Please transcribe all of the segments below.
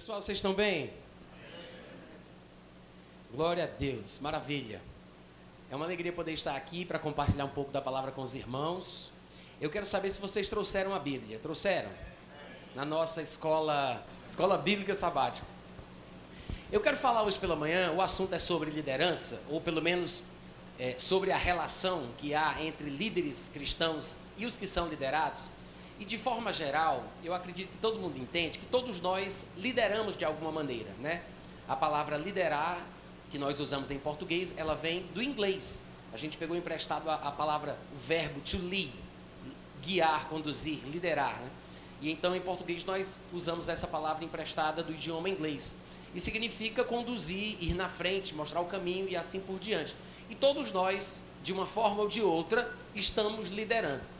Pessoal, vocês estão bem? Glória a Deus, maravilha. É uma alegria poder estar aqui para compartilhar um pouco da palavra com os irmãos. Eu quero saber se vocês trouxeram a Bíblia. Trouxeram? Na nossa escola, escola bíblica sabática. Eu quero falar hoje pela manhã, o assunto é sobre liderança, ou pelo menos é, sobre a relação que há entre líderes cristãos e os que são liderados. E de forma geral, eu acredito que todo mundo entende que todos nós lideramos de alguma maneira, né? A palavra liderar, que nós usamos em português, ela vem do inglês. A gente pegou emprestado a, a palavra, o verbo to lead, guiar, conduzir, liderar, né? E então em português nós usamos essa palavra emprestada do idioma inglês. E significa conduzir, ir na frente, mostrar o caminho e assim por diante. E todos nós, de uma forma ou de outra, estamos liderando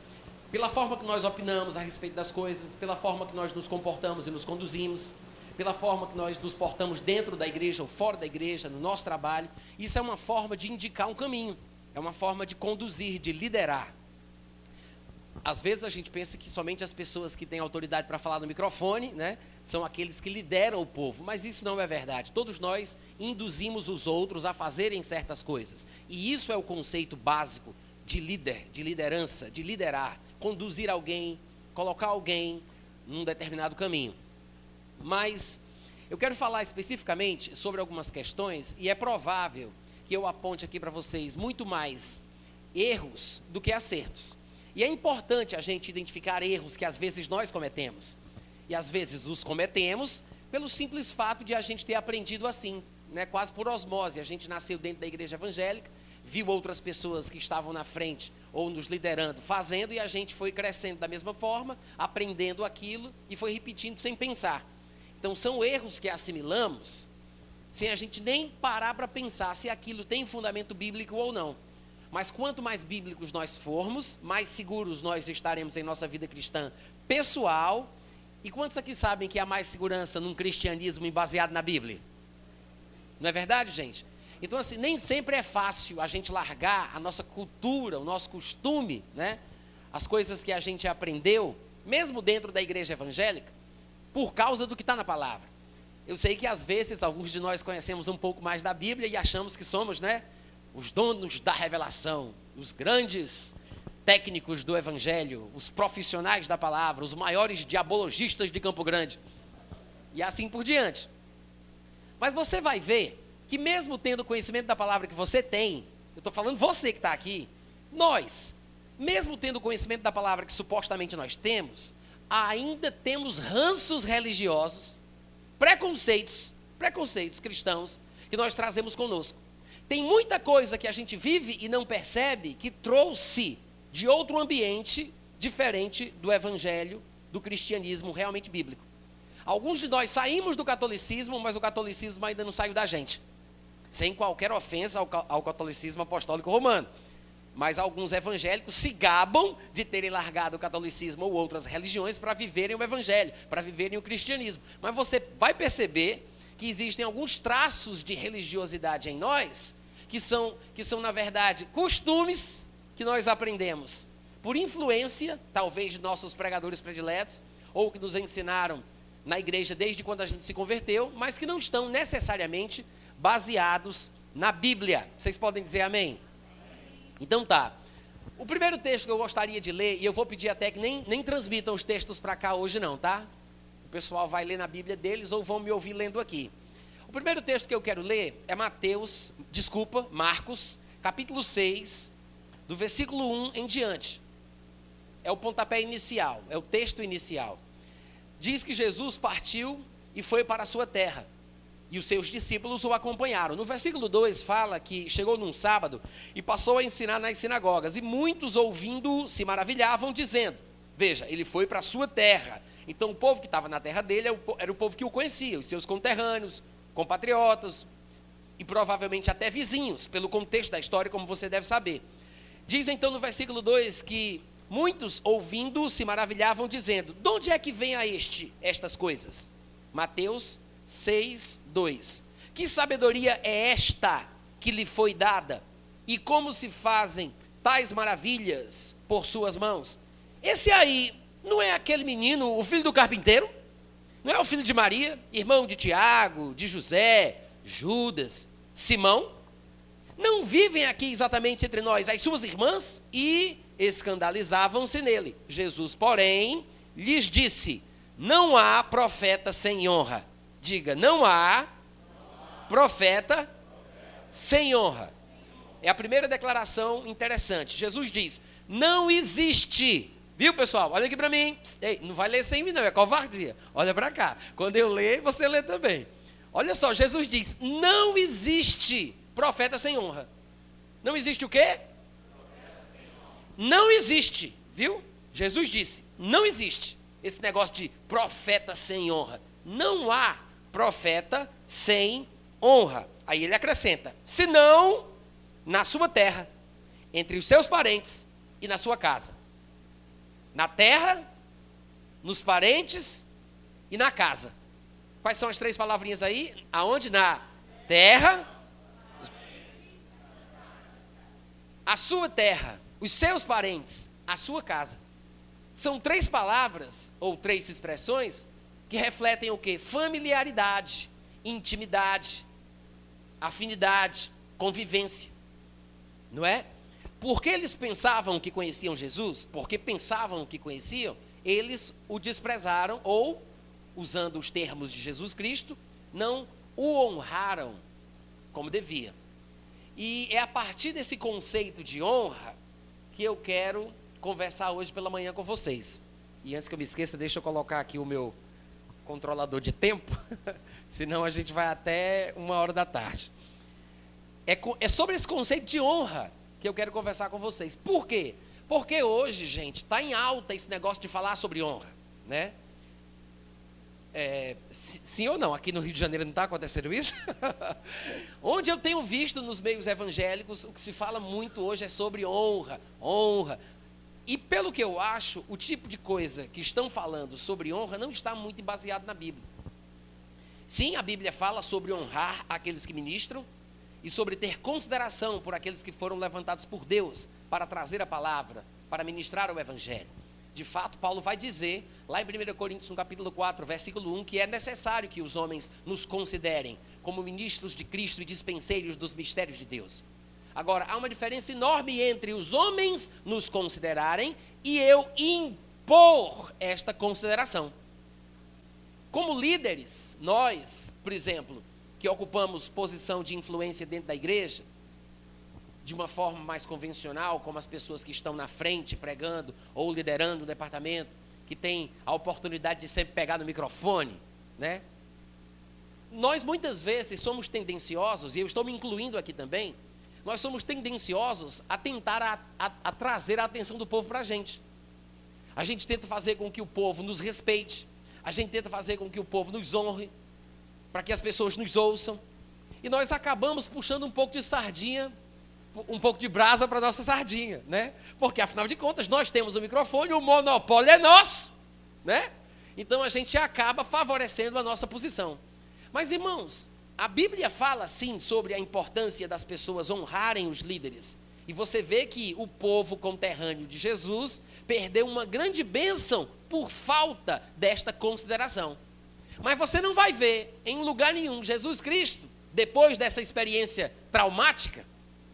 pela forma que nós opinamos a respeito das coisas, pela forma que nós nos comportamos e nos conduzimos, pela forma que nós nos portamos dentro da igreja ou fora da igreja, no nosso trabalho. Isso é uma forma de indicar um caminho, é uma forma de conduzir, de liderar. Às vezes a gente pensa que somente as pessoas que têm autoridade para falar no microfone, né, são aqueles que lideram o povo, mas isso não é verdade. Todos nós induzimos os outros a fazerem certas coisas. E isso é o conceito básico de líder, de liderança, de liderar conduzir alguém, colocar alguém num determinado caminho. Mas eu quero falar especificamente sobre algumas questões e é provável que eu aponte aqui para vocês muito mais erros do que acertos. E é importante a gente identificar erros que às vezes nós cometemos. E às vezes os cometemos pelo simples fato de a gente ter aprendido assim, né? quase por osmose. A gente nasceu dentro da igreja evangélica, viu outras pessoas que estavam na frente ou nos liderando fazendo e a gente foi crescendo da mesma forma, aprendendo aquilo e foi repetindo sem pensar. Então são erros que assimilamos sem a gente nem parar para pensar se aquilo tem fundamento bíblico ou não. Mas quanto mais bíblicos nós formos, mais seguros nós estaremos em nossa vida cristã pessoal. E quantos aqui sabem que há mais segurança num cristianismo baseado na Bíblia? Não é verdade, gente? Então, assim, nem sempre é fácil a gente largar a nossa cultura, o nosso costume, né? As coisas que a gente aprendeu, mesmo dentro da igreja evangélica, por causa do que está na palavra. Eu sei que às vezes alguns de nós conhecemos um pouco mais da Bíblia e achamos que somos, né? Os donos da revelação, os grandes técnicos do evangelho, os profissionais da palavra, os maiores diabologistas de Campo Grande. E assim por diante. Mas você vai ver que mesmo tendo conhecimento da palavra que você tem, eu estou falando você que está aqui, nós, mesmo tendo conhecimento da palavra que supostamente nós temos, ainda temos ranços religiosos, preconceitos, preconceitos cristãos que nós trazemos conosco. Tem muita coisa que a gente vive e não percebe que trouxe de outro ambiente diferente do evangelho, do cristianismo realmente bíblico. Alguns de nós saímos do catolicismo, mas o catolicismo ainda não saiu da gente sem qualquer ofensa ao, ao catolicismo apostólico romano. Mas alguns evangélicos se gabam de terem largado o catolicismo ou outras religiões para viverem o evangelho, para viverem o cristianismo. Mas você vai perceber que existem alguns traços de religiosidade em nós que são, que são na verdade, costumes que nós aprendemos por influência, talvez, de nossos pregadores prediletos, ou que nos ensinaram na igreja desde quando a gente se converteu, mas que não estão necessariamente baseados na Bíblia. Vocês podem dizer amém? Então tá. O primeiro texto que eu gostaria de ler, e eu vou pedir até que nem, nem transmitam os textos para cá hoje não, tá? O pessoal vai ler na Bíblia deles ou vão me ouvir lendo aqui. O primeiro texto que eu quero ler é Mateus, desculpa, Marcos, capítulo 6, do versículo 1 em diante. É o pontapé inicial, é o texto inicial. Diz que Jesus partiu e foi para a sua terra e os seus discípulos o acompanharam. No versículo 2 fala que chegou num sábado e passou a ensinar nas sinagogas, e muitos ouvindo se maravilhavam, dizendo: Veja, ele foi para a sua terra. Então o povo que estava na terra dele era o povo que o conhecia, os seus conterrâneos, compatriotas e provavelmente até vizinhos, pelo contexto da história, como você deve saber. Diz então no versículo 2 que muitos ouvindo se maravilhavam, dizendo: De onde é que vem a este estas coisas? Mateus 6, 2. Que sabedoria é esta que lhe foi dada? E como se fazem tais maravilhas por suas mãos? Esse aí não é aquele menino, o filho do carpinteiro? Não é o filho de Maria, irmão de Tiago, de José, Judas, Simão? Não vivem aqui exatamente entre nós as suas irmãs? E escandalizavam-se nele. Jesus, porém, lhes disse: Não há profeta sem honra. Diga, não há profeta sem honra. É a primeira declaração interessante. Jesus diz: Não existe. Viu, pessoal? Olha aqui para mim. Ei, não vai ler sem mim, não, é covardia. Olha para cá. Quando eu ler, você lê também. Olha só, Jesus diz: Não existe profeta sem honra. Não existe o quê? Não existe, viu? Jesus disse: Não existe esse negócio de profeta sem honra. Não há profeta sem honra. Aí ele acrescenta: senão na sua terra, entre os seus parentes e na sua casa. Na terra, nos parentes e na casa. Quais são as três palavrinhas aí? Aonde? Na terra, a sua terra, os seus parentes, a sua casa. São três palavras ou três expressões que refletem o que? Familiaridade, intimidade, afinidade, convivência. Não é? Porque eles pensavam que conheciam Jesus, porque pensavam que conheciam, eles o desprezaram ou, usando os termos de Jesus Cristo, não o honraram como devia. E é a partir desse conceito de honra que eu quero conversar hoje pela manhã com vocês. E antes que eu me esqueça, deixa eu colocar aqui o meu controlador de tempo, senão a gente vai até uma hora da tarde. É, é sobre esse conceito de honra que eu quero conversar com vocês. Por quê? Porque hoje, gente, está em alta esse negócio de falar sobre honra, né? É, sim ou não? Aqui no Rio de Janeiro não está acontecendo isso? Onde eu tenho visto nos meios evangélicos, o que se fala muito hoje é sobre honra, honra. E pelo que eu acho, o tipo de coisa que estão falando sobre honra não está muito baseado na Bíblia. Sim, a Bíblia fala sobre honrar aqueles que ministram e sobre ter consideração por aqueles que foram levantados por Deus para trazer a palavra, para ministrar o Evangelho. De fato, Paulo vai dizer, lá em 1 Coríntios, no capítulo 4, versículo 1, que é necessário que os homens nos considerem como ministros de Cristo e dispenseiros dos mistérios de Deus. Agora, há uma diferença enorme entre os homens nos considerarem e eu impor esta consideração. Como líderes, nós, por exemplo, que ocupamos posição de influência dentro da igreja, de uma forma mais convencional, como as pessoas que estão na frente pregando ou liderando o departamento, que tem a oportunidade de sempre pegar no microfone, né? Nós muitas vezes somos tendenciosos, e eu estou me incluindo aqui também, nós somos tendenciosos a tentar a, a, a trazer a atenção do povo para a gente. A gente tenta fazer com que o povo nos respeite, a gente tenta fazer com que o povo nos honre, para que as pessoas nos ouçam. E nós acabamos puxando um pouco de sardinha, um pouco de brasa para nossa sardinha, né? Porque afinal de contas nós temos o microfone, o monopólio é nosso, né? Então a gente acaba favorecendo a nossa posição. Mas irmãos, a Bíblia fala sim sobre a importância das pessoas honrarem os líderes. E você vê que o povo conterrâneo de Jesus perdeu uma grande bênção por falta desta consideração. Mas você não vai ver em lugar nenhum Jesus Cristo, depois dessa experiência traumática,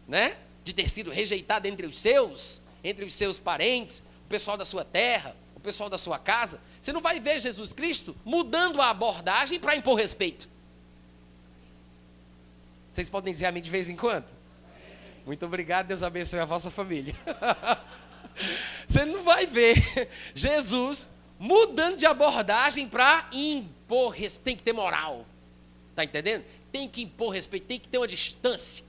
né? De ter sido rejeitado entre os seus, entre os seus parentes, o pessoal da sua terra, o pessoal da sua casa. Você não vai ver Jesus Cristo mudando a abordagem para impor respeito. Vocês podem dizer amém de vez em quando? Muito obrigado, Deus abençoe a vossa família. Você não vai ver Jesus mudando de abordagem para impor respeito. Tem que ter moral. Está entendendo? Tem que impor respeito, tem que ter uma distância.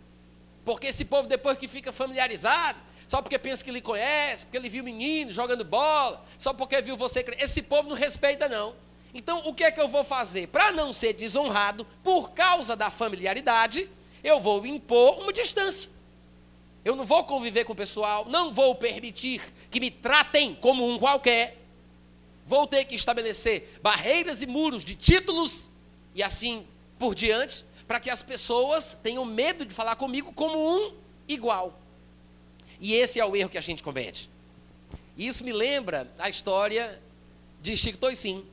Porque esse povo, depois que fica familiarizado, só porque pensa que lhe conhece, porque ele viu menino jogando bola, só porque viu você. Esse povo não respeita, não. Então, o que é que eu vou fazer? Para não ser desonrado, por causa da familiaridade, eu vou impor uma distância. Eu não vou conviver com o pessoal, não vou permitir que me tratem como um qualquer. Vou ter que estabelecer barreiras e muros de títulos e assim por diante, para que as pessoas tenham medo de falar comigo como um igual. E esse é o erro que a gente comete. Isso me lembra a história de Chico Toisim.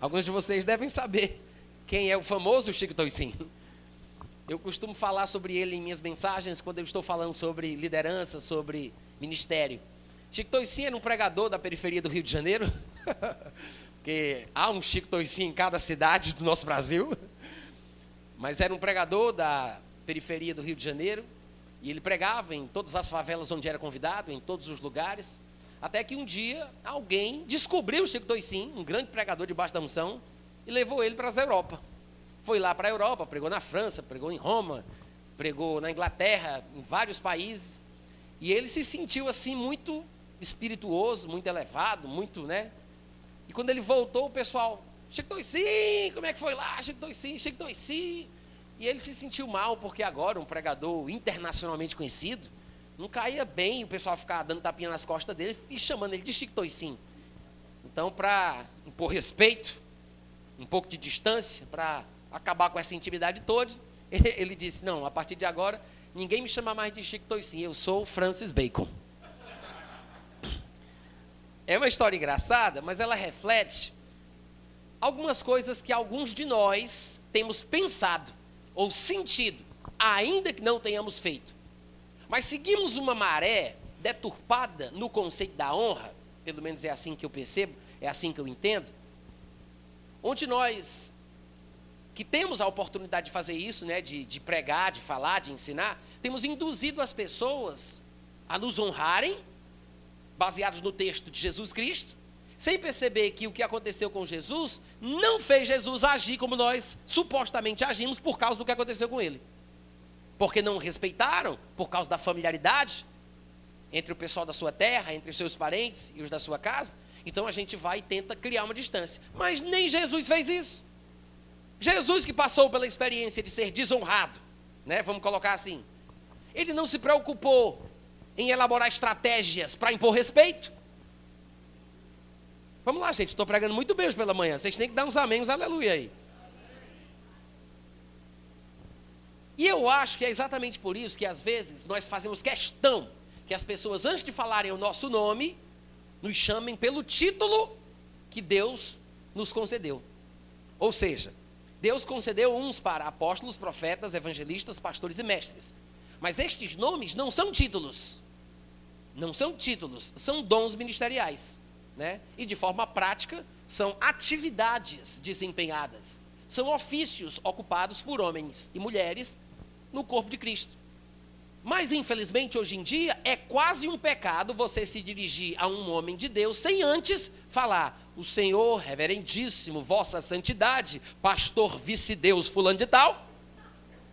Alguns de vocês devem saber quem é o famoso Chico Toicinho. Eu costumo falar sobre ele em minhas mensagens quando eu estou falando sobre liderança, sobre ministério. Chico Toicinho era um pregador da periferia do Rio de Janeiro, porque há um Chico Toicinho em cada cidade do nosso Brasil, mas era um pregador da periferia do Rio de Janeiro, e ele pregava em todas as favelas onde era convidado, em todos os lugares, até que um dia alguém descobriu o Chico Toicinho, um grande pregador debaixo da unção, e levou ele para a Europa. Foi lá para a Europa, pregou na França, pregou em Roma, pregou na Inglaterra, em vários países. E ele se sentiu assim muito espirituoso, muito elevado, muito, né? E quando ele voltou, o pessoal, Chico Toicinho, como é que foi lá? Chico Toicinho, Chico Toicinho. E ele se sentiu mal, porque agora um pregador internacionalmente conhecido, não caía bem o pessoal ficar dando tapinha nas costas dele e chamando ele de Chico Toicinho. Então, para impor respeito, um pouco de distância, para acabar com essa intimidade toda, ele disse: Não, a partir de agora, ninguém me chama mais de Chico Toicinho, eu sou Francis Bacon. É uma história engraçada, mas ela reflete algumas coisas que alguns de nós temos pensado ou sentido, ainda que não tenhamos feito. Mas seguimos uma maré deturpada no conceito da honra, pelo menos é assim que eu percebo, é assim que eu entendo, onde nós, que temos a oportunidade de fazer isso, né, de, de pregar, de falar, de ensinar, temos induzido as pessoas a nos honrarem, baseados no texto de Jesus Cristo, sem perceber que o que aconteceu com Jesus não fez Jesus agir como nós supostamente agimos por causa do que aconteceu com ele porque não respeitaram por causa da familiaridade entre o pessoal da sua terra, entre os seus parentes e os da sua casa. Então a gente vai e tenta criar uma distância. Mas nem Jesus fez isso. Jesus que passou pela experiência de ser desonrado, né? Vamos colocar assim. Ele não se preocupou em elaborar estratégias para impor respeito. Vamos lá, gente. Estou pregando muito bem hoje pela manhã. Vocês têm que dar uns amém, aleluia aí. E eu acho que é exatamente por isso que às vezes nós fazemos questão que as pessoas, antes de falarem o nosso nome, nos chamem pelo título que Deus nos concedeu. Ou seja, Deus concedeu uns para apóstolos, profetas, evangelistas, pastores e mestres. Mas estes nomes não são títulos. Não são títulos, são dons ministeriais. Né? E de forma prática, são atividades desempenhadas. São ofícios ocupados por homens e mulheres no corpo de Cristo. Mas, infelizmente, hoje em dia, é quase um pecado você se dirigir a um homem de Deus sem antes falar: O Senhor, reverendíssimo, vossa santidade, pastor vice-deus, fulano de tal.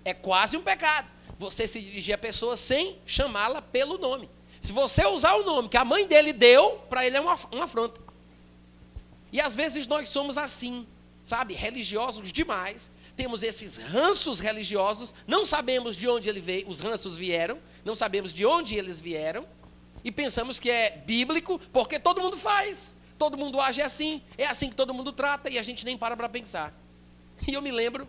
É quase um pecado você se dirigir a pessoa sem chamá-la pelo nome. Se você usar o nome que a mãe dele deu, para ele é uma, uma afronta. E às vezes nós somos assim, sabe, religiosos demais, temos esses ranços religiosos, não sabemos de onde ele veio, os ranços vieram, não sabemos de onde eles vieram, e pensamos que é bíblico, porque todo mundo faz, todo mundo age assim, é assim que todo mundo trata, e a gente nem para para pensar. E eu me lembro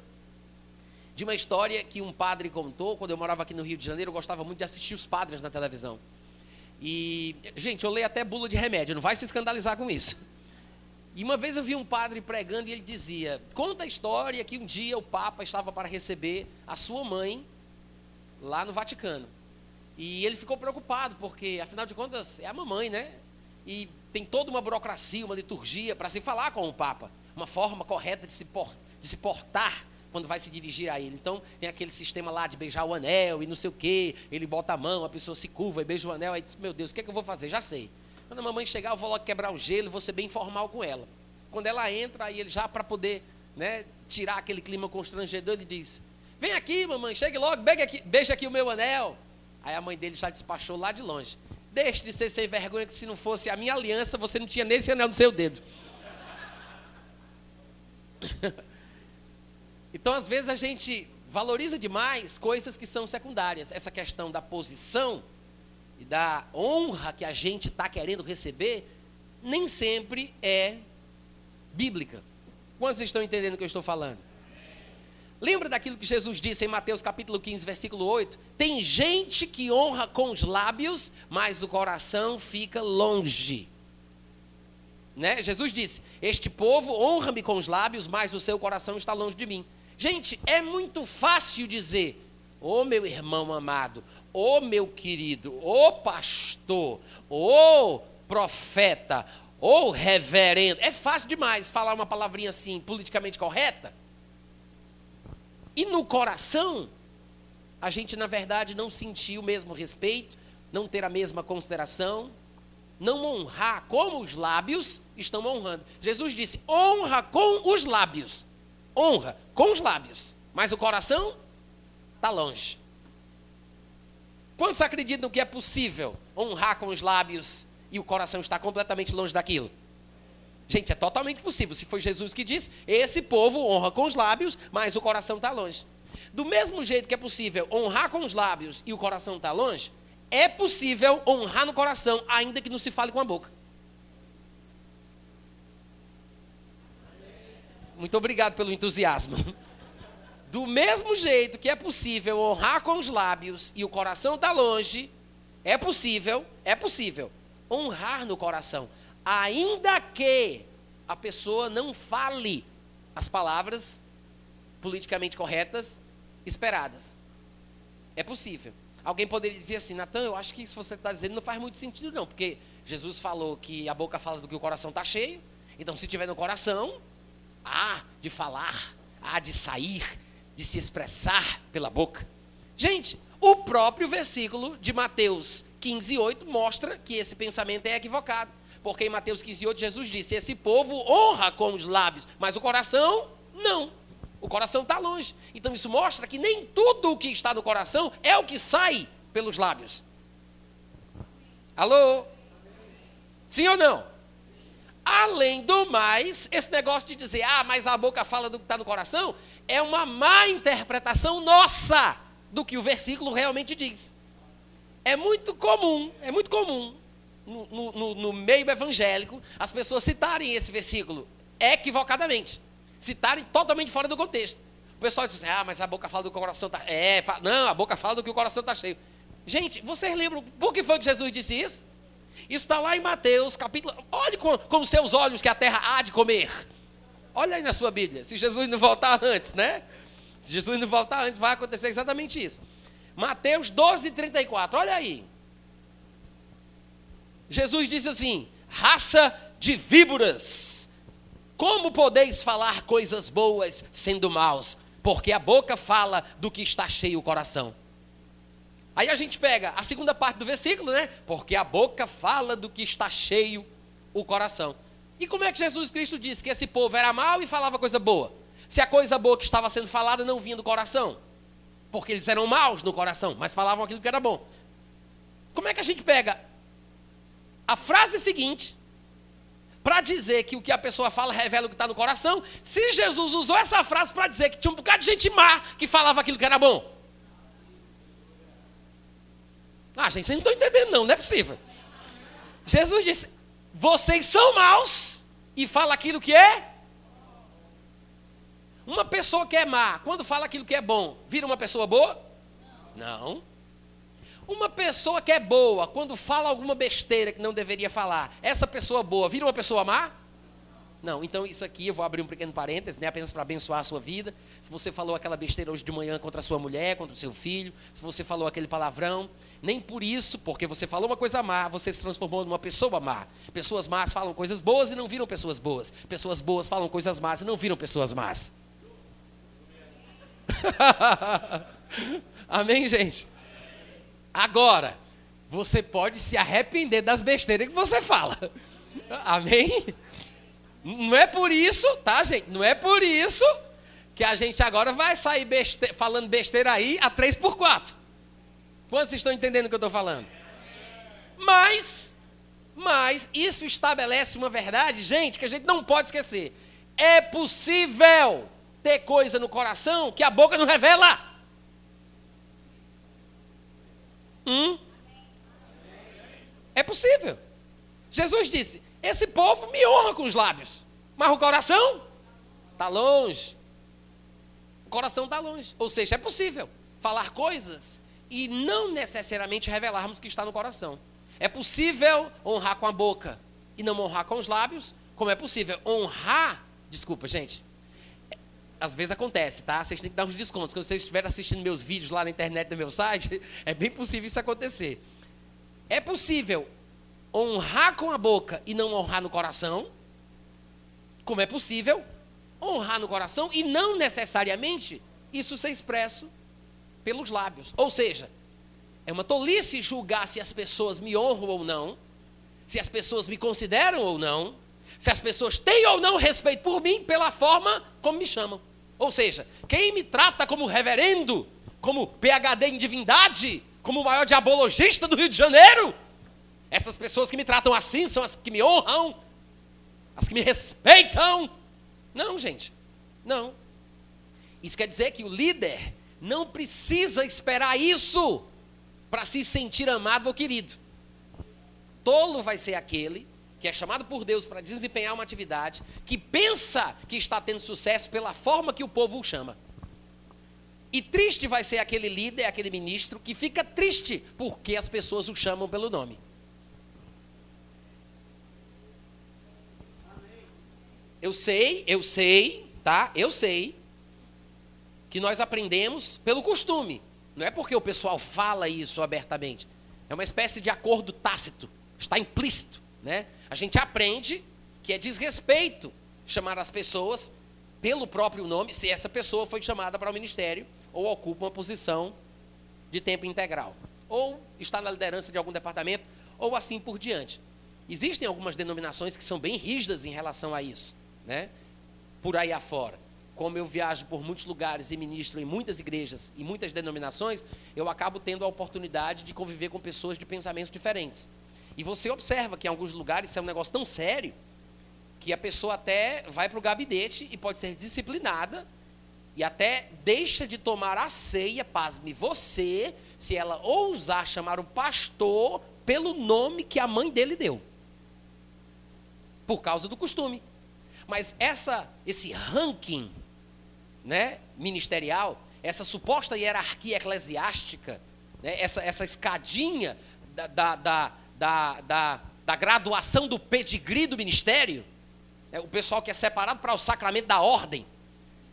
de uma história que um padre contou, quando eu morava aqui no Rio de Janeiro, eu gostava muito de assistir os padres na televisão. E, gente, eu leio até bula de remédio, não vai se escandalizar com isso. E uma vez eu vi um padre pregando e ele dizia: Conta a história que um dia o Papa estava para receber a sua mãe lá no Vaticano. E ele ficou preocupado, porque afinal de contas é a mamãe, né? E tem toda uma burocracia, uma liturgia para se falar com o Papa, uma forma correta de se, por, de se portar quando vai se dirigir a ele. Então, tem aquele sistema lá de beijar o anel e não sei o quê. Ele bota a mão, a pessoa se curva e beija o anel. Aí diz: Meu Deus, o que, é que eu vou fazer? Já sei. Quando a mamãe chegar, eu vou logo quebrar o gelo, vou ser bem formal com ela. Quando ela entra, aí ele já para poder né, tirar aquele clima constrangedor, ele diz: Vem aqui, mamãe, chegue logo, beija aqui, beija aqui o meu anel. Aí a mãe dele já despachou lá de longe. Deixe de ser sem vergonha, que se não fosse a minha aliança, você não tinha nem esse anel no seu dedo. então, às vezes, a gente valoriza demais coisas que são secundárias. Essa questão da posição e da honra que a gente está querendo receber, nem sempre é bíblica. Quantos estão entendendo o que eu estou falando? Lembra daquilo que Jesus disse em Mateus capítulo 15, versículo 8? Tem gente que honra com os lábios, mas o coração fica longe. Né? Jesus disse: Este povo honra-me com os lábios, mas o seu coração está longe de mim. Gente, é muito fácil dizer, ô oh, meu irmão amado, ô oh, meu querido, ô oh, pastor, ô profeta, ô reverendo. É fácil demais falar uma palavrinha assim, politicamente correta. E no coração, a gente na verdade não sentir o mesmo respeito, não ter a mesma consideração, não honrar como os lábios estão honrando. Jesus disse: honra com os lábios. Honra com os lábios. Mas o coração está longe. Quantos acreditam que é possível honrar com os lábios e o coração está completamente longe daquilo? Gente, é totalmente possível. Se foi Jesus que disse, esse povo honra com os lábios, mas o coração está longe. Do mesmo jeito que é possível honrar com os lábios e o coração está longe, é possível honrar no coração, ainda que não se fale com a boca. Muito obrigado pelo entusiasmo. Do mesmo jeito que é possível honrar com os lábios e o coração está longe, é possível, é possível honrar no coração, ainda que a pessoa não fale as palavras politicamente corretas esperadas. É possível. Alguém poderia dizer assim, Natan, eu acho que isso que você está dizendo não faz muito sentido, não, porque Jesus falou que a boca fala do que o coração está cheio. Então, se tiver no coração, há de falar, há de sair, de se expressar pela boca. Gente, o próprio versículo de Mateus 15, 8 mostra que esse pensamento é equivocado. Porque em Mateus 15, 8, Jesus disse: Esse povo honra com os lábios, mas o coração não. O coração está longe. Então isso mostra que nem tudo o que está no coração é o que sai pelos lábios. Alô? Sim ou não? Além do mais, esse negócio de dizer, ah, mas a boca fala do que está no coração, é uma má interpretação nossa do que o versículo realmente diz. É muito comum, é muito comum no, no, no meio evangélico as pessoas citarem esse versículo equivocadamente citarem totalmente fora do contexto. O pessoal diz assim, ah, mas a boca fala do que o coração está... É, não, a boca fala do que o coração está cheio. Gente, vocês lembram por que foi que Jesus disse isso? Isso está lá em Mateus, capítulo... Olhe com, com seus olhos que a terra há de comer. Olha aí na sua Bíblia, se Jesus não voltar antes, né? Se Jesus não voltar antes, vai acontecer exatamente isso. Mateus 12, 34, olha aí. Jesus disse assim: raça de víboras como podeis falar coisas boas sendo maus? Porque a boca fala do que está cheio o coração. Aí a gente pega a segunda parte do versículo, né? Porque a boca fala do que está cheio o coração. E como é que Jesus Cristo disse que esse povo era mau e falava coisa boa? Se a coisa boa que estava sendo falada não vinha do coração. Porque eles eram maus no coração, mas falavam aquilo que era bom. Como é que a gente pega a frase seguinte para dizer que o que a pessoa fala revela o que está no coração, se Jesus usou essa frase para dizer que tinha um bocado de gente má que falava aquilo que era bom? Ah, gente, vocês não estão entendendo, não, não é possível. Jesus disse: vocês são maus e fala aquilo que é. Uma pessoa que é má, quando fala aquilo que é bom, vira uma pessoa boa? Não. Uma pessoa que é boa, quando fala alguma besteira que não deveria falar, essa pessoa boa vira uma pessoa má? Não, então isso aqui eu vou abrir um pequeno parênteses, né, apenas para abençoar a sua vida. Se você falou aquela besteira hoje de manhã contra a sua mulher, contra o seu filho, se você falou aquele palavrão, nem por isso, porque você falou uma coisa má, você se transformou numa pessoa má. Pessoas más falam coisas boas e não viram pessoas boas. Pessoas boas falam coisas más e não viram pessoas más. Amém, gente? Agora, você pode se arrepender das besteiras que você fala. Amém? Não é por isso, tá, gente? Não é por isso que a gente agora vai sair beste falando besteira aí a 3 por 4 Quantos estão entendendo o que eu estou falando? Mas, mas, isso estabelece uma verdade, gente, que a gente não pode esquecer. É possível ter coisa no coração que a boca não revela. Hum? É possível. Jesus disse: Esse povo me honra com os lábios, mas o coração está longe. O coração está longe. Ou seja, é possível falar coisas e não necessariamente revelarmos o que está no coração. É possível honrar com a boca e não honrar com os lábios, Como é possível honrar, desculpa, gente. Às vezes acontece, tá? Vocês têm que dar uns descontos. Quando vocês estiverem assistindo meus vídeos lá na internet do meu site, é bem possível isso acontecer. É possível honrar com a boca e não honrar no coração? Como é possível honrar no coração e não necessariamente isso ser expresso pelos lábios? Ou seja, é uma tolice julgar se as pessoas me honram ou não, se as pessoas me consideram ou não, se as pessoas têm ou não respeito por mim pela forma como me chamam. Ou seja, quem me trata como reverendo, como PhD em divindade, como o maior diabologista do Rio de Janeiro, essas pessoas que me tratam assim são as que me honram, as que me respeitam. Não, gente, não. Isso quer dizer que o líder não precisa esperar isso para se sentir amado ou querido. Tolo vai ser aquele que é chamado por Deus para desempenhar uma atividade, que pensa que está tendo sucesso pela forma que o povo o chama. E triste vai ser aquele líder, aquele ministro, que fica triste porque as pessoas o chamam pelo nome. Eu sei, eu sei, tá? Eu sei que nós aprendemos pelo costume. Não é porque o pessoal fala isso abertamente. É uma espécie de acordo tácito, está implícito, né? A gente aprende que é desrespeito chamar as pessoas pelo próprio nome, se essa pessoa foi chamada para o ministério ou ocupa uma posição de tempo integral, ou está na liderança de algum departamento, ou assim por diante. Existem algumas denominações que são bem rígidas em relação a isso, né? Por aí afora. Como eu viajo por muitos lugares e ministro em muitas igrejas e muitas denominações, eu acabo tendo a oportunidade de conviver com pessoas de pensamentos diferentes. E você observa que em alguns lugares isso é um negócio tão sério que a pessoa até vai para o gabinete e pode ser disciplinada e até deixa de tomar a ceia, pasme você, se ela ousar chamar o pastor pelo nome que a mãe dele deu. Por causa do costume. Mas essa, esse ranking né, ministerial, essa suposta hierarquia eclesiástica, né, essa, essa escadinha da, da, da da, da, graduação do pedigree do ministério, é, o pessoal que é separado para o sacramento da ordem,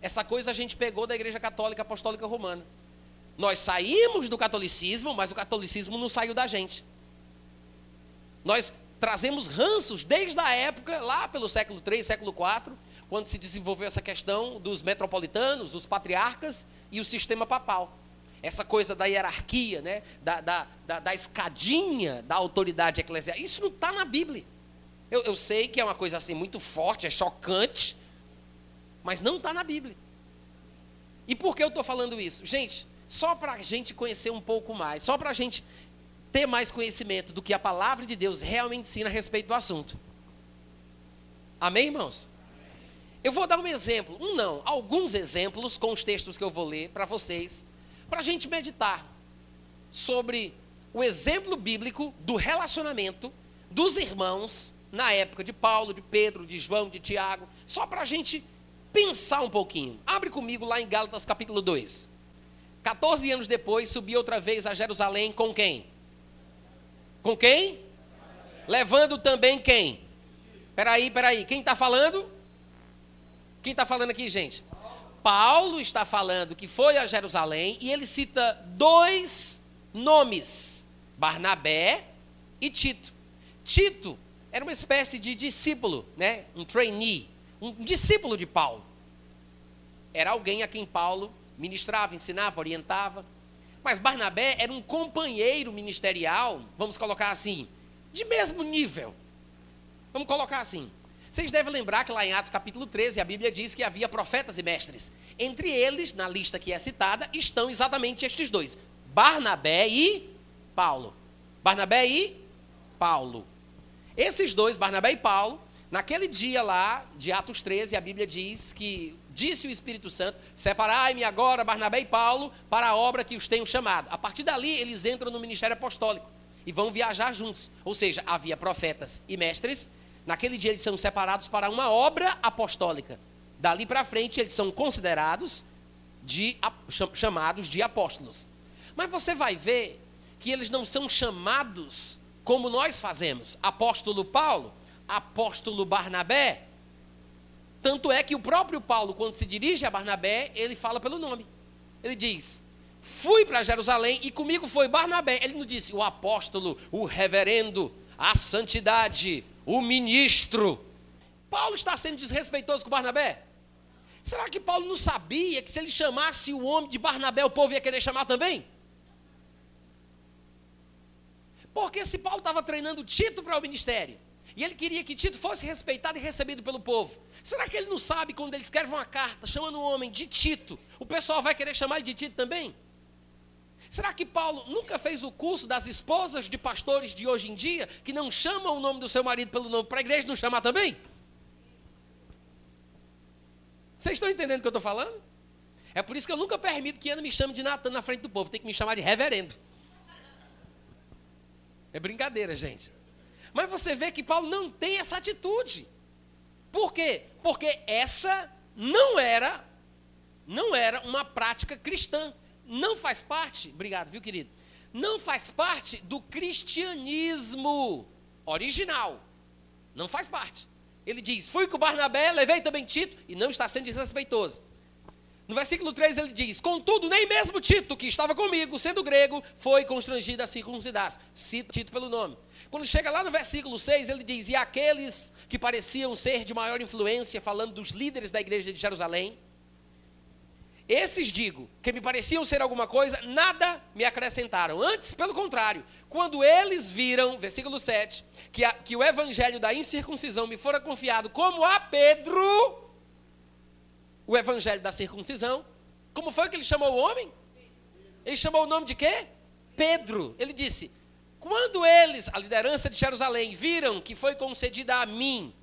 essa coisa a gente pegou da Igreja Católica Apostólica Romana. Nós saímos do catolicismo, mas o catolicismo não saiu da gente. Nós trazemos ranços desde a época, lá pelo século III, século IV, quando se desenvolveu essa questão dos metropolitanos, dos patriarcas e o sistema papal essa coisa da hierarquia, né? da, da, da, da escadinha da autoridade eclesiástica. Isso não está na Bíblia. Eu, eu, sei que é uma coisa assim muito forte, é chocante, mas não está na Bíblia. E por que eu estou falando isso? Gente, só para a gente conhecer um pouco mais, só para a gente ter mais conhecimento do que a palavra de Deus realmente ensina a respeito do assunto. Amém, irmãos? Eu vou dar um exemplo, um não, alguns exemplos com os textos que eu vou ler para vocês para a gente meditar sobre o exemplo bíblico do relacionamento dos irmãos na época de Paulo, de Pedro, de João, de Tiago, só para a gente pensar um pouquinho. Abre comigo lá em Gálatas capítulo 2. 14 anos depois, subi outra vez a Jerusalém com quem? Com quem? Levando também quem? Peraí, peraí, quem está falando? Quem está falando aqui, gente? Paulo está falando que foi a Jerusalém e ele cita dois nomes: Barnabé e Tito. Tito era uma espécie de discípulo, né? um trainee, um discípulo de Paulo. Era alguém a quem Paulo ministrava, ensinava, orientava. Mas Barnabé era um companheiro ministerial, vamos colocar assim, de mesmo nível. Vamos colocar assim. Vocês devem lembrar que lá em Atos capítulo 13, a Bíblia diz que havia profetas e mestres. Entre eles, na lista que é citada, estão exatamente estes dois: Barnabé e Paulo. Barnabé e Paulo. Esses dois, Barnabé e Paulo, naquele dia lá de Atos 13, a Bíblia diz que disse o Espírito Santo: Separai-me agora, Barnabé e Paulo, para a obra que os tenho chamado. A partir dali, eles entram no ministério apostólico e vão viajar juntos. Ou seja, havia profetas e mestres Naquele dia eles são separados para uma obra apostólica. Dali para frente eles são considerados de chamados de apóstolos. Mas você vai ver que eles não são chamados como nós fazemos. Apóstolo Paulo, apóstolo Barnabé. Tanto é que o próprio Paulo, quando se dirige a Barnabé, ele fala pelo nome. Ele diz: Fui para Jerusalém e comigo foi Barnabé. Ele não disse o apóstolo, o reverendo, a santidade, o ministro. Paulo está sendo desrespeitoso com Barnabé? Será que Paulo não sabia que se ele chamasse o homem de Barnabé, o povo ia querer chamar também? Porque se Paulo estava treinando Tito para o ministério, e ele queria que Tito fosse respeitado e recebido pelo povo, será que ele não sabe quando ele escreve uma carta chamando o homem de Tito, o pessoal vai querer chamar ele de Tito também? Será que Paulo nunca fez o curso das esposas de pastores de hoje em dia, que não chamam o nome do seu marido pelo nome, para a igreja não chamar também? Vocês estão entendendo o que eu estou falando? É por isso que eu nunca permito que Ana me chame de Natan na frente do povo, tem que me chamar de reverendo. É brincadeira, gente. Mas você vê que Paulo não tem essa atitude. Por quê? Porque essa não era não era uma prática cristã. Não faz parte, obrigado, viu, querido? Não faz parte do cristianismo original. Não faz parte. Ele diz: Fui com Barnabé, levei também Tito, e não está sendo desrespeitoso. No versículo 3 ele diz: Contudo, nem mesmo Tito, que estava comigo, sendo grego, foi constrangido a circuncidar. Cita Tito pelo nome. Quando chega lá no versículo 6, ele diz: E aqueles que pareciam ser de maior influência, falando dos líderes da igreja de Jerusalém, esses digo, que me pareciam ser alguma coisa, nada me acrescentaram. Antes, pelo contrário, quando eles viram, versículo 7, que, a, que o evangelho da incircuncisão me fora confiado como a Pedro, o evangelho da circuncisão, como foi que ele chamou o homem? Ele chamou o nome de quê? Pedro. Ele disse: quando eles, a liderança de Jerusalém, viram que foi concedida a mim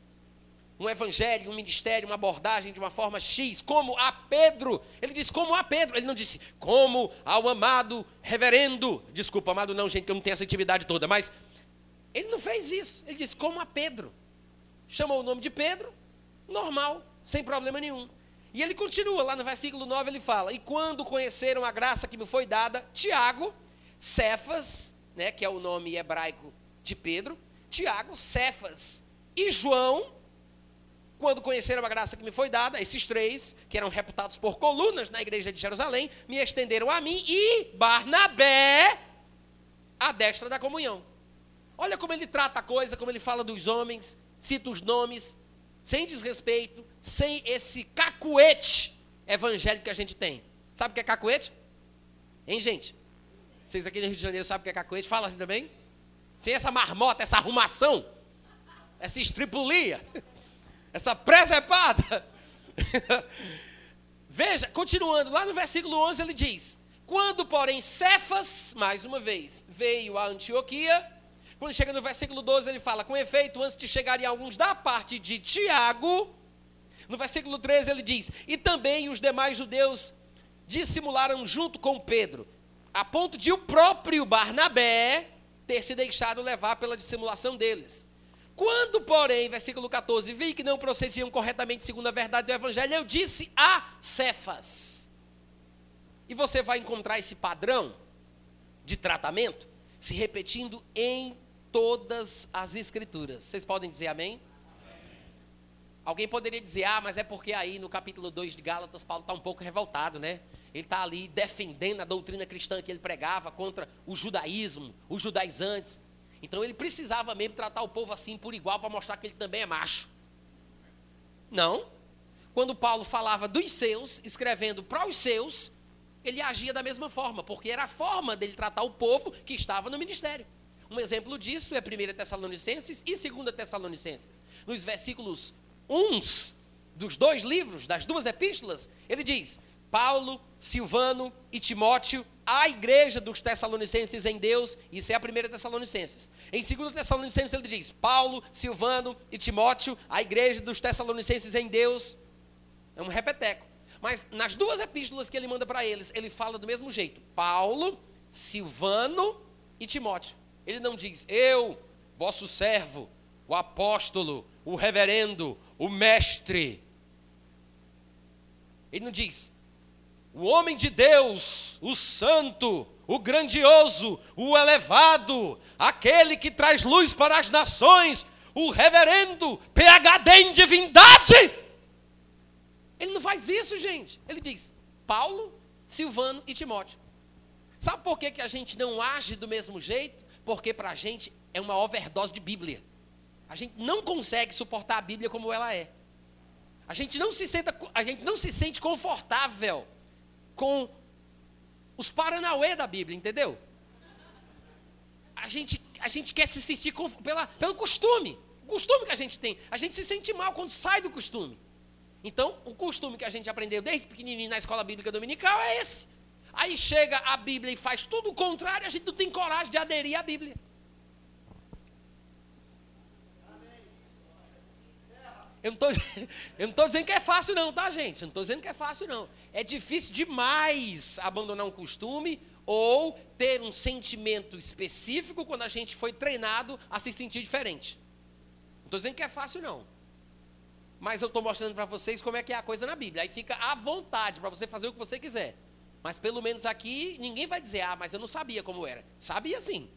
um evangelho, um ministério, uma abordagem de uma forma X, como a Pedro. Ele disse, como a Pedro. Ele não disse, como ao amado reverendo. Desculpa, amado não, gente, que eu não tenho essa intimidade toda, mas ele não fez isso. Ele disse, como a Pedro. Chamou o nome de Pedro, normal, sem problema nenhum. E ele continua, lá no versículo 9 ele fala: E quando conheceram a graça que me foi dada, Tiago, Cefas, né, que é o nome hebraico de Pedro, Tiago, Cefas e João, quando conheceram a graça que me foi dada, esses três, que eram reputados por colunas na igreja de Jerusalém, me estenderam a mim e Barnabé, a destra da comunhão. Olha como ele trata a coisa, como ele fala dos homens, cita os nomes, sem desrespeito, sem esse cacuete evangélico que a gente tem. Sabe o que é cacuete? Hein, gente? Vocês aqui no Rio de Janeiro sabem o que é cacuete? Fala assim também? Sem essa marmota, essa arrumação, essa estripulia essa presepada. Veja, continuando, lá no versículo 11 ele diz: Quando, porém, Cefas, mais uma vez, veio a Antioquia, quando chega no versículo 12 ele fala: Com efeito, antes de chegarem alguns da parte de Tiago, no versículo 13 ele diz: E também os demais judeus dissimularam junto com Pedro, a ponto de o próprio Barnabé ter se deixado levar pela dissimulação deles. Quando, porém, versículo 14, vi que não procediam corretamente segundo a verdade do Evangelho, eu disse a Cefas. E você vai encontrar esse padrão de tratamento se repetindo em todas as Escrituras. Vocês podem dizer amém? Alguém poderia dizer, ah, mas é porque aí no capítulo 2 de Gálatas, Paulo está um pouco revoltado, né? Ele está ali defendendo a doutrina cristã que ele pregava contra o judaísmo, os judaizantes. Então ele precisava mesmo tratar o povo assim por igual para mostrar que ele também é macho. Não. Quando Paulo falava dos seus, escrevendo para os seus, ele agia da mesma forma, porque era a forma dele tratar o povo que estava no ministério. Um exemplo disso é 1 Tessalonicenses e 2 Tessalonicenses. Nos versículos 1 dos dois livros, das duas epístolas, ele diz: Paulo, Silvano e Timóteo, a igreja dos Tessalonicenses em Deus, isso é a primeira Tessalonicenses. Em 2 Tessalonicenses ele diz: Paulo, Silvano e Timóteo, a igreja dos Tessalonicenses em Deus. É um repeteco. Mas nas duas epístolas que ele manda para eles, ele fala do mesmo jeito: Paulo, Silvano e Timóteo. Ele não diz: Eu, vosso servo, o apóstolo, o reverendo, o mestre. Ele não diz: o homem de Deus, o santo, o grandioso, o elevado, aquele que traz luz para as nações, o reverendo PhD em divindade. Ele não faz isso, gente. Ele diz: Paulo, Silvano e Timóteo. Sabe por que, que a gente não age do mesmo jeito? Porque para a gente é uma overdose de Bíblia. A gente não consegue suportar a Bíblia como ela é. A gente não se, senta, a gente não se sente confortável com os paranauê da Bíblia, entendeu? A gente, a gente quer se sentir pela, pelo costume. O costume que a gente tem. A gente se sente mal quando sai do costume. Então, o costume que a gente aprendeu desde pequenininho na escola bíblica dominical é esse. Aí chega a Bíblia e faz tudo o contrário, a gente não tem coragem de aderir à Bíblia. Eu não estou dizendo que é fácil, não, tá, gente? Eu não estou dizendo que é fácil, não. É difícil demais abandonar um costume ou ter um sentimento específico quando a gente foi treinado a se sentir diferente. Não estou dizendo que é fácil, não. Mas eu estou mostrando para vocês como é que é a coisa na Bíblia. Aí fica à vontade para você fazer o que você quiser. Mas pelo menos aqui ninguém vai dizer, ah, mas eu não sabia como era. Sabia sim.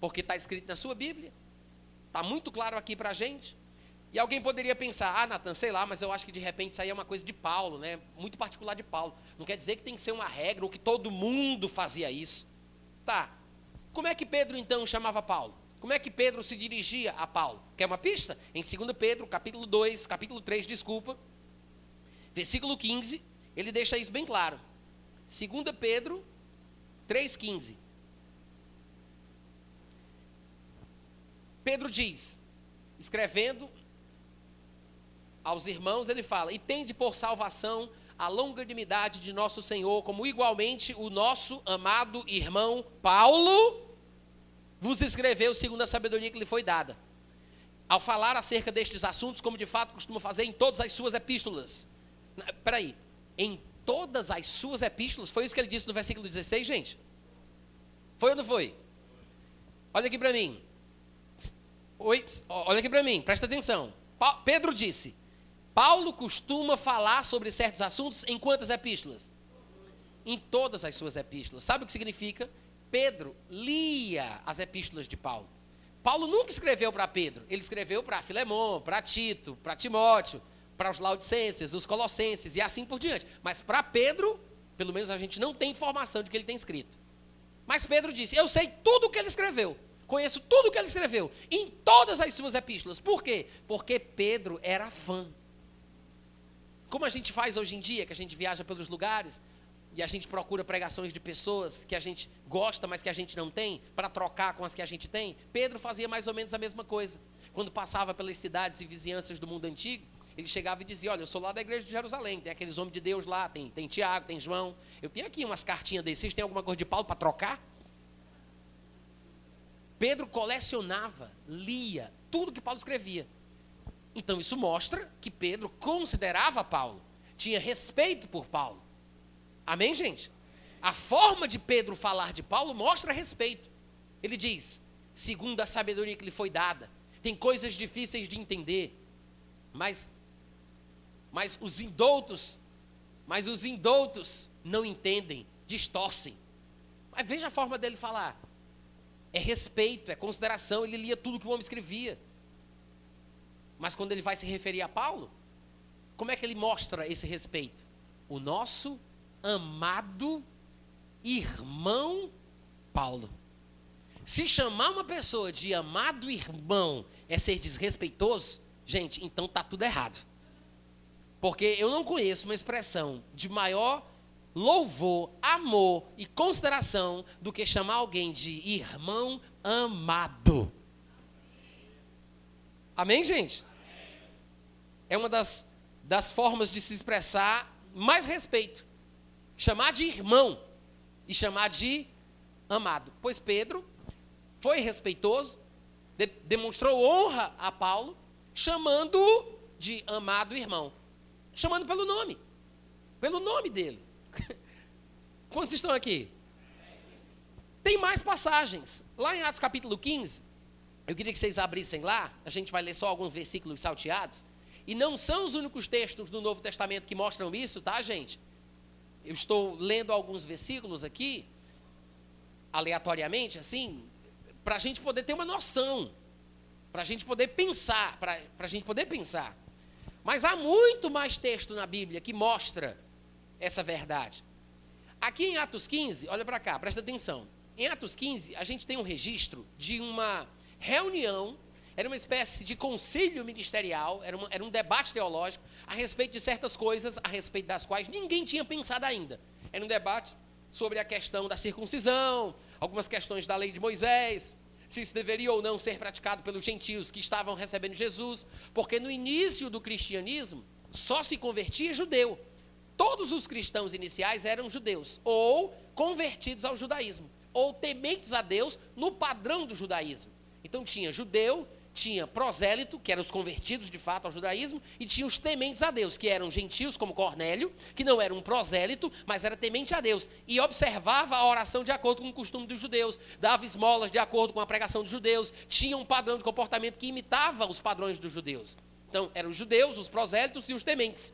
Porque está escrito na sua Bíblia. Está muito claro aqui para a gente. E alguém poderia pensar, ah, Natan, sei lá, mas eu acho que de repente isso aí é uma coisa de Paulo, né? Muito particular de Paulo. Não quer dizer que tem que ser uma regra ou que todo mundo fazia isso. Tá. Como é que Pedro então chamava Paulo? Como é que Pedro se dirigia a Paulo? Quer uma pista? Em 2 Pedro, capítulo 2, capítulo 3, desculpa, versículo 15, ele deixa isso bem claro. 2 Pedro 3,15. Pedro diz, escrevendo aos irmãos, ele fala: E tende por salvação a longanimidade de nosso Senhor, como igualmente o nosso amado irmão Paulo vos escreveu segundo a sabedoria que lhe foi dada. Ao falar acerca destes assuntos, como de fato costuma fazer em todas as suas epístolas. Peraí, em todas as suas epístolas. Foi isso que ele disse no versículo 16, gente? Foi ou não foi? Olha aqui para mim. Oi, olha aqui para mim, presta atenção. Pedro disse: Paulo costuma falar sobre certos assuntos em quantas epístolas? Em todas as suas epístolas. Sabe o que significa? Pedro lia as epístolas de Paulo. Paulo nunca escreveu para Pedro, ele escreveu para Filemão, para Tito, para Timóteo, para os laudicenses, os colossenses e assim por diante. Mas para Pedro, pelo menos a gente não tem informação de que ele tem escrito. Mas Pedro disse: Eu sei tudo o que ele escreveu. Conheço tudo o que ele escreveu. Em todas as suas epístolas. Por quê? Porque Pedro era fã. Como a gente faz hoje em dia, que a gente viaja pelos lugares e a gente procura pregações de pessoas que a gente gosta, mas que a gente não tem, para trocar com as que a gente tem. Pedro fazia mais ou menos a mesma coisa. Quando passava pelas cidades e vizinhanças do mundo antigo, ele chegava e dizia: Olha, eu sou lá da igreja de Jerusalém, tem aqueles homens de Deus lá, tem, tem Tiago, tem João. Eu tenho aqui umas cartinhas desses, têm alguma coisa de Paulo para trocar? Pedro colecionava, lia tudo que Paulo escrevia. Então isso mostra que Pedro considerava Paulo, tinha respeito por Paulo. Amém, gente? A forma de Pedro falar de Paulo mostra respeito. Ele diz: segundo a sabedoria que lhe foi dada, tem coisas difíceis de entender, mas mas os indoutos, mas os indoutos não entendem, distorcem. Mas veja a forma dele falar. É respeito, é consideração, ele lia tudo que o homem escrevia. Mas quando ele vai se referir a Paulo, como é que ele mostra esse respeito? O nosso amado irmão Paulo. Se chamar uma pessoa de amado irmão é ser desrespeitoso, gente, então tá tudo errado. Porque eu não conheço uma expressão de maior louvor, amor e consideração do que chamar alguém de irmão amado. Amém, gente? É uma das, das formas de se expressar mais respeito. Chamar de irmão e chamar de amado. Pois Pedro foi respeitoso, de, demonstrou honra a Paulo, chamando-o de amado irmão chamando pelo nome. Pelo nome dele. Quantos estão aqui? Tem mais passagens. Lá em Atos capítulo 15, eu queria que vocês abrissem lá, a gente vai ler só alguns versículos salteados. E não são os únicos textos do Novo Testamento que mostram isso, tá, gente? Eu estou lendo alguns versículos aqui, aleatoriamente, assim, para a gente poder ter uma noção para a gente poder pensar, para a gente poder pensar. Mas há muito mais texto na Bíblia que mostra essa verdade. Aqui em Atos 15, olha para cá, presta atenção. Em Atos 15, a gente tem um registro de uma reunião, era uma espécie de concílio ministerial, era, uma, era um debate teológico a respeito de certas coisas a respeito das quais ninguém tinha pensado ainda. Era um debate sobre a questão da circuncisão, algumas questões da lei de Moisés, se isso deveria ou não ser praticado pelos gentios que estavam recebendo Jesus, porque no início do cristianismo só se convertia judeu. Todos os cristãos iniciais eram judeus, ou convertidos ao judaísmo, ou tementes a Deus no padrão do judaísmo. Então tinha judeu, tinha prosélito, que eram os convertidos de fato ao judaísmo, e tinha os tementes a Deus, que eram gentios como Cornélio, que não era um prosélito, mas era temente a Deus, e observava a oração de acordo com o costume dos judeus, dava esmolas de acordo com a pregação dos judeus, tinha um padrão de comportamento que imitava os padrões dos judeus. Então, eram os judeus, os prosélitos e os tementes,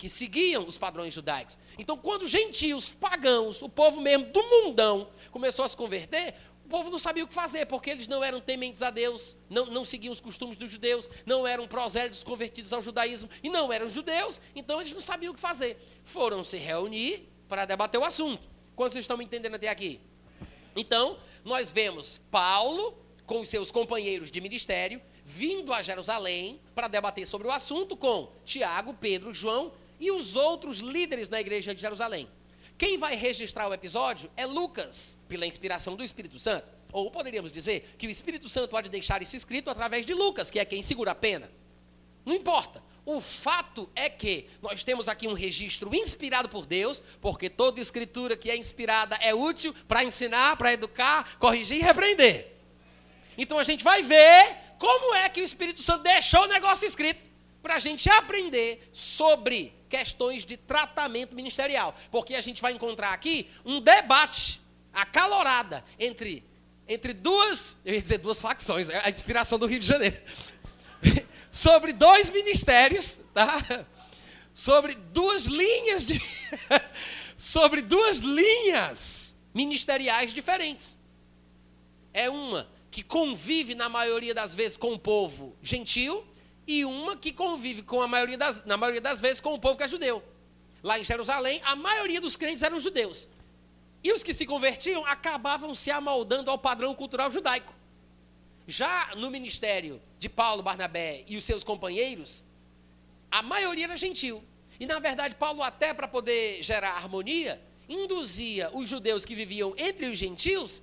que seguiam os padrões judaicos. Então, quando gentios, pagãos, o povo mesmo do mundão, começou a se converter, povo não sabia o que fazer, porque eles não eram tementes a Deus, não, não seguiam os costumes dos judeus, não eram prosélitos convertidos ao judaísmo e não eram judeus, então eles não sabiam o que fazer. Foram se reunir para debater o assunto. Quantos estão me entendendo até aqui? Então, nós vemos Paulo com seus companheiros de ministério vindo a Jerusalém para debater sobre o assunto com Tiago, Pedro, João e os outros líderes da igreja de Jerusalém. Quem vai registrar o episódio é Lucas, pela inspiração do Espírito Santo. Ou poderíamos dizer que o Espírito Santo pode deixar isso escrito através de Lucas, que é quem segura a pena. Não importa. O fato é que nós temos aqui um registro inspirado por Deus, porque toda escritura que é inspirada é útil para ensinar, para educar, corrigir e repreender. Então a gente vai ver como é que o Espírito Santo deixou o negócio escrito para a gente aprender sobre questões de tratamento ministerial. Porque a gente vai encontrar aqui um debate acalorada entre, entre duas, eu ia dizer duas facções, é a inspiração do Rio de Janeiro. sobre dois ministérios, tá? Sobre duas linhas de sobre duas linhas ministeriais diferentes. É uma que convive na maioria das vezes com o povo gentil e uma que convive com a maioria das, na maioria das vezes com o povo que é judeu. Lá em Jerusalém, a maioria dos crentes eram judeus. E os que se convertiam acabavam se amoldando ao padrão cultural judaico. Já no ministério de Paulo, Barnabé e os seus companheiros, a maioria era gentil. E na verdade, Paulo, até para poder gerar harmonia, induzia os judeus que viviam entre os gentios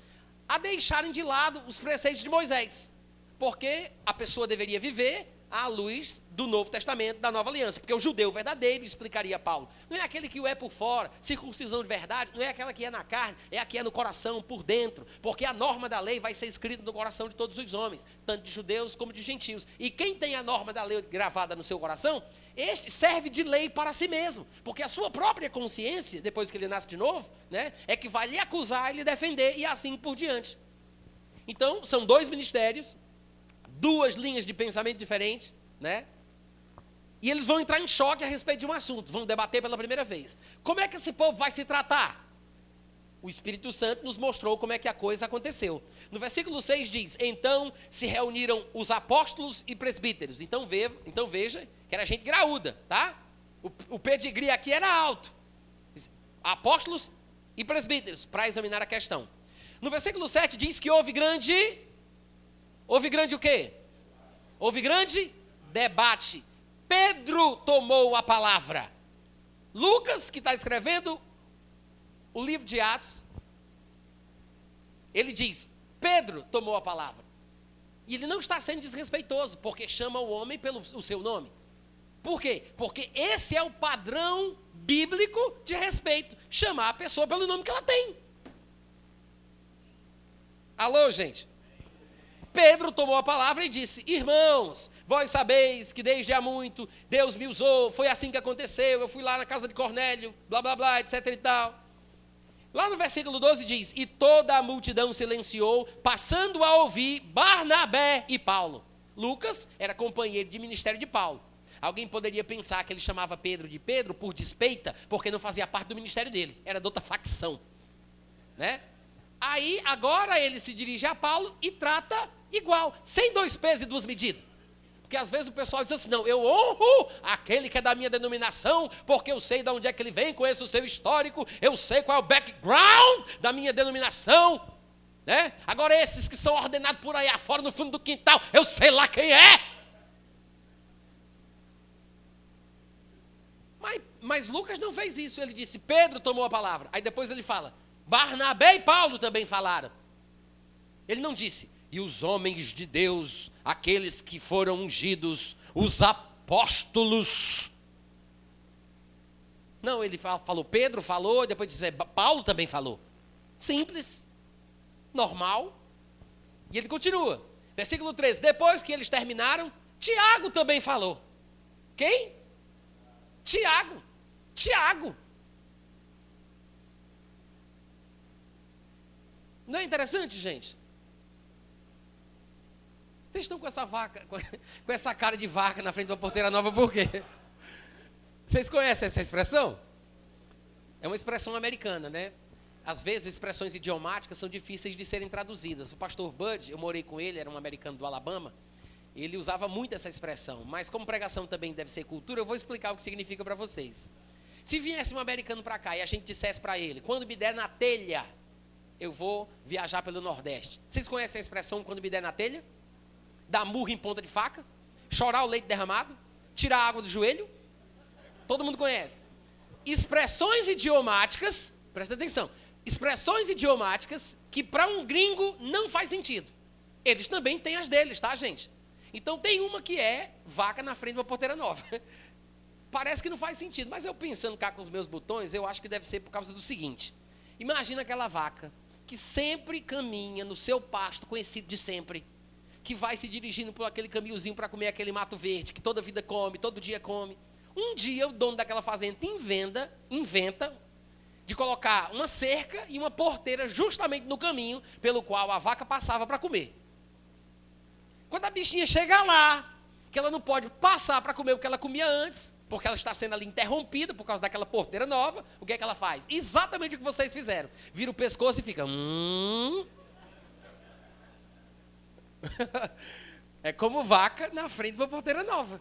a deixarem de lado os preceitos de Moisés. Porque a pessoa deveria viver à luz do Novo Testamento, da Nova Aliança. Porque o judeu verdadeiro, explicaria Paulo, não é aquele que o é por fora, circuncisão de verdade, não é aquela que é na carne, é a que é no coração, por dentro. Porque a norma da lei vai ser escrita no coração de todos os homens, tanto de judeus como de gentios. E quem tem a norma da lei gravada no seu coração, este serve de lei para si mesmo. Porque a sua própria consciência, depois que ele nasce de novo, né, é que vai lhe acusar e lhe defender, e assim por diante. Então, são dois ministérios duas linhas de pensamento diferentes, né? E eles vão entrar em choque a respeito de um assunto, vão debater pela primeira vez. Como é que esse povo vai se tratar? O Espírito Santo nos mostrou como é que a coisa aconteceu. No versículo 6 diz: Então se reuniram os apóstolos e presbíteros. Então, ve, então veja que era gente graúda, tá? O, o pedigree aqui era alto. Apóstolos e presbíteros, para examinar a questão. No versículo 7 diz que houve grande Houve grande o quê? Houve grande debate. Pedro tomou a palavra. Lucas, que está escrevendo o livro de Atos, ele diz: Pedro tomou a palavra. E ele não está sendo desrespeitoso, porque chama o homem pelo o seu nome. Por quê? Porque esse é o padrão bíblico de respeito chamar a pessoa pelo nome que ela tem. Alô, gente? Pedro tomou a palavra e disse: Irmãos, vós sabeis que desde há muito Deus me usou, foi assim que aconteceu. Eu fui lá na casa de Cornélio, blá blá blá, etc e tal. Lá no versículo 12 diz: E toda a multidão silenciou, passando a ouvir Barnabé e Paulo. Lucas era companheiro de ministério de Paulo. Alguém poderia pensar que ele chamava Pedro de Pedro por despeita, porque não fazia parte do ministério dele, era de outra facção. Né? Aí, agora ele se dirige a Paulo e trata igual, sem dois pesos e duas medidas. Porque às vezes o pessoal diz assim: não, eu honro aquele que é da minha denominação, porque eu sei de onde é que ele vem, conheço o seu histórico, eu sei qual é o background da minha denominação. Né? Agora, esses que são ordenados por aí afora, no fundo do quintal, eu sei lá quem é. Mas, mas Lucas não fez isso. Ele disse: Pedro tomou a palavra. Aí depois ele fala: Barnabé e Paulo também falaram. Ele não disse, e os homens de Deus, aqueles que foram ungidos, os apóstolos. Não, ele falou, Pedro falou, depois disse, Paulo também falou. Simples, normal. E ele continua. Versículo 13: Depois que eles terminaram, Tiago também falou. Quem? Tiago. Tiago. Não é interessante, gente? Vocês estão com essa vaca, com essa cara de vaca na frente de uma porteira nova, por quê? Vocês conhecem essa expressão? É uma expressão americana, né? Às vezes, expressões idiomáticas são difíceis de serem traduzidas. O pastor Bud, eu morei com ele, era um americano do Alabama, ele usava muito essa expressão. Mas como pregação também deve ser cultura, eu vou explicar o que significa para vocês. Se viesse um americano para cá e a gente dissesse para ele, quando me der na telha, eu vou viajar pelo Nordeste. Vocês conhecem a expressão quando me der na telha? Dar murro em ponta de faca, chorar o leite derramado, tirar a água do joelho. Todo mundo conhece. Expressões idiomáticas, presta atenção, expressões idiomáticas que para um gringo não faz sentido. Eles também têm as deles, tá, gente? Então tem uma que é vaca na frente de uma porteira nova. Parece que não faz sentido, mas eu pensando cá com os meus botões, eu acho que deve ser por causa do seguinte: imagina aquela vaca que sempre caminha no seu pasto conhecido de sempre que vai se dirigindo por aquele caminhozinho para comer aquele mato verde, que toda vida come, todo dia come. Um dia o dono daquela fazenda inventa, inventa de colocar uma cerca e uma porteira justamente no caminho pelo qual a vaca passava para comer. Quando a bichinha chega lá, que ela não pode passar para comer o que ela comia antes, porque ela está sendo ali interrompida por causa daquela porteira nova, o que é que ela faz? Exatamente o que vocês fizeram. Vira o pescoço e fica. Hum, é como vaca na frente de uma porteira nova.